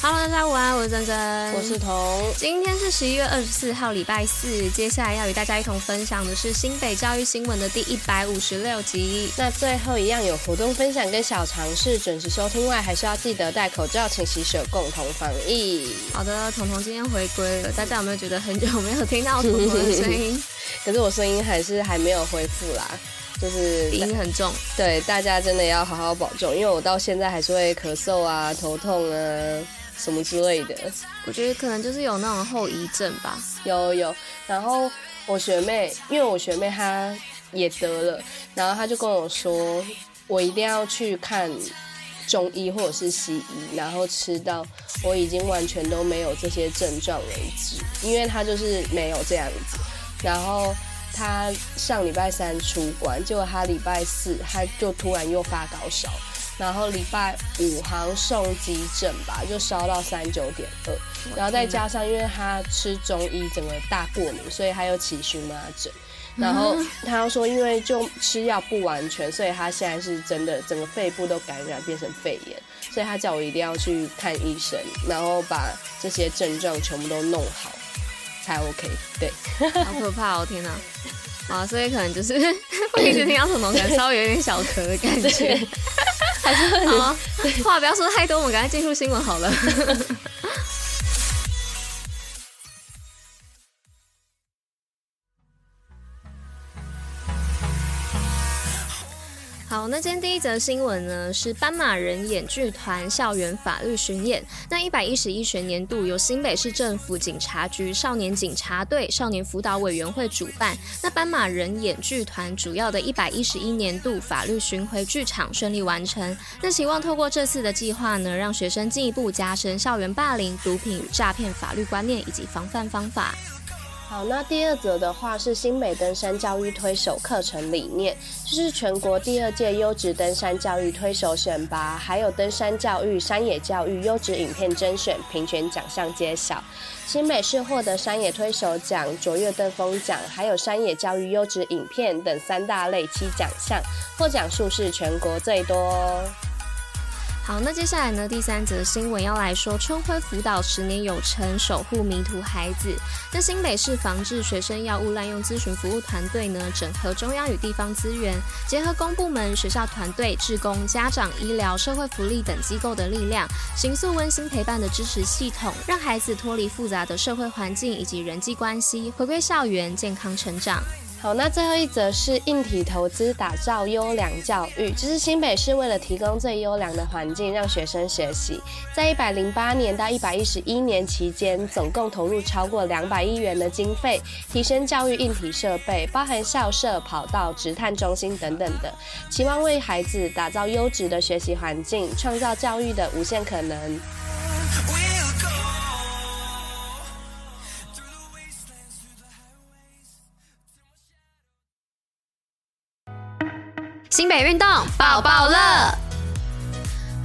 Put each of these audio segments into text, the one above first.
Hello，大家午安，我是珍珍，我是彤。今天是十一月二十四号，礼拜四。接下来要与大家一同分享的是新北教育新闻的第一百五十六集。那最后一样有活动分享跟小尝试，准时收听外，还是要记得戴口罩、勤洗手，共同防疫。好的，彤彤今天回归了，大家有没有觉得很久没有听到彤彤的声音？可是我声音还是还没有恢复啦，就是鼻音很重。对，大家真的要好好保重，因为我到现在还是会咳嗽啊、头痛啊。什么之类的，我觉得可能就是有那种后遗症吧。有有，然后我学妹，因为我学妹她也得了，然后她就跟我说，我一定要去看中医或者是西医，然后吃到我已经完全都没有这些症状为止，因为她就是没有这样子。然后她上礼拜三出关，结果她礼拜四她就突然又发高烧。然后礼拜五好像送急诊吧，就烧到三九点二，然后再加上因为他吃中医整个大过敏，所以他又起荨麻疹。然后他说因为就吃药不完全，所以他现在是真的整个肺部都感染变成肺炎，所以他叫我一定要去看医生，然后把这些症状全部都弄好才 OK。对，好可怕哦，天哪！啊，所以可能就是 我一直听到什么可能稍微有点小咳的感觉。还是很好，话不要说太多，我们赶快进入新闻好了。那今天第一则新闻呢，是斑马人演剧团校园法律巡演。那一百一十一学年度由新北市政府警察局少年警察队少年辅导委员会主办。那斑马人演剧团主要的一百一十一年度法律巡回剧场顺利完成。那希望透过这次的计划呢，让学生进一步加深校园霸凌、毒品与诈骗法律观念以及防范方法。好，那第二则的话是新北登山教育推手课程理念，就是全国第二届优质登山教育推手选拔，还有登山教育、山野教育优质影片甄选评选奖项揭晓。新北市获得山野推手奖、卓越登峰奖，还有山野教育优质影片等三大类七奖项，获奖数是全国最多。好，那接下来呢，第三则新闻要来说，春晖辅导十年有成，守护迷途孩子。那新北市防治学生药物滥用咨询服务团队呢，整合中央与地方资源，结合公部门、学校团队、职工、家长、医疗、社会福利等机构的力量，形塑温馨陪伴的支持系统，让孩子脱离复杂的社会环境以及人际关系，回归校园健康成长。好，那最后一则是硬体投资打造优良教育，就是新北市为了提供最优良的环境让学生学习，在一百零八年到一百一十一年期间，总共投入超过两百亿元的经费，提升教育硬体设备，包含校舍、跑道、直探中心等等的，期望为孩子打造优质的学习环境，创造教育的无限可能。新北运动抱抱乐，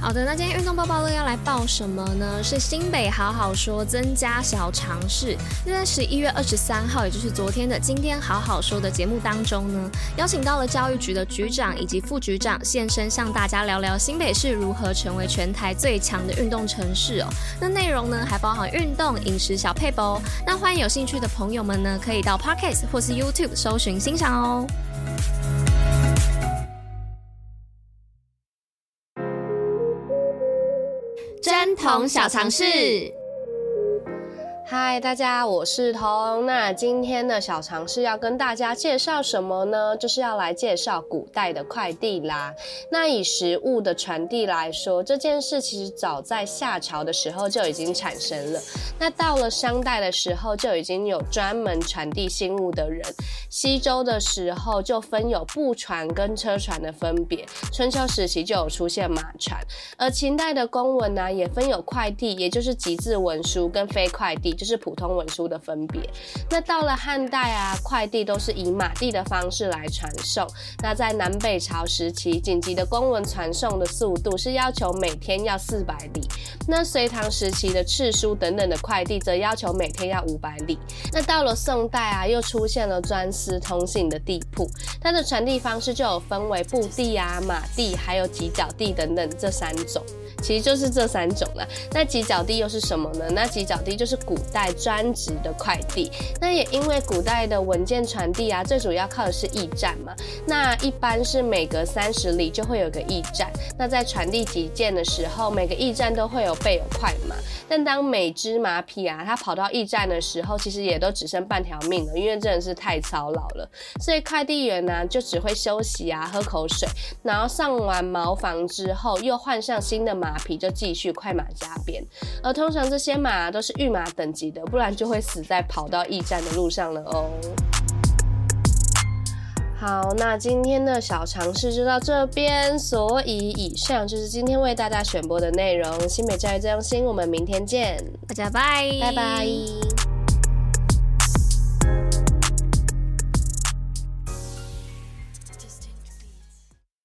好的，那今天运动抱抱乐要来报什么呢？是新北好好说增加小常识。那在十一月二十三号，也就是昨天的今天好好说的节目当中呢，邀请到了教育局的局长以及副局长现身，向大家聊聊新北市如何成为全台最强的运动城市哦。那内容呢，还包含运动、饮食小配哦。那欢迎有兴趣的朋友们呢，可以到 Podcast 或是 YouTube 搜寻欣赏哦。从小尝试嗨，大家，我是彤。那今天的小尝试要跟大家介绍什么呢？就是要来介绍古代的快递啦。那以食物的传递来说，这件事其实早在夏朝的时候就已经产生了。那到了商代的时候，就已经有专门传递信物的人。西周的时候就分有步船跟车船的分别。春秋时期就有出现马船。而秦代的公文呢、也分有快递，也就是集字文书跟非快递。是普通文书的分别。那到了汉代啊，快递都是以马递的方式来传送。那在南北朝时期，紧急的公文传送的速度是要求每天要四百里。那隋唐时期的敕书等等的快递则要求每天要五百里。那到了宋代啊，又出现了专司通信的递铺，它的传递方式就有分为步递啊、马递，还有几角递等等这三种。其实就是这三种了。那几角递又是什么呢？那几角递就是古代专职的快递。那也因为古代的文件传递啊，最主要靠的是驿站嘛。那一般是每隔三十里就会有个驿站。那在传递急件的时候，每个驿站都会有备有快马。但当每只马匹啊，它跑到驿站的时候，其实也都只剩半条命了，因为真的是太操劳了。所以快递员呢、就只会休息啊，喝口水，然后上完茅房之后，又换上新的。马匹就继续快马加鞭，而通常这些马都是御马等级的，不然就会死在跑到驿站的路上了哦。好，那今天的小尝试就到这边，所以以上就是今天为大家选播的内容。新美教育最用心，我们明天见，大家拜拜拜。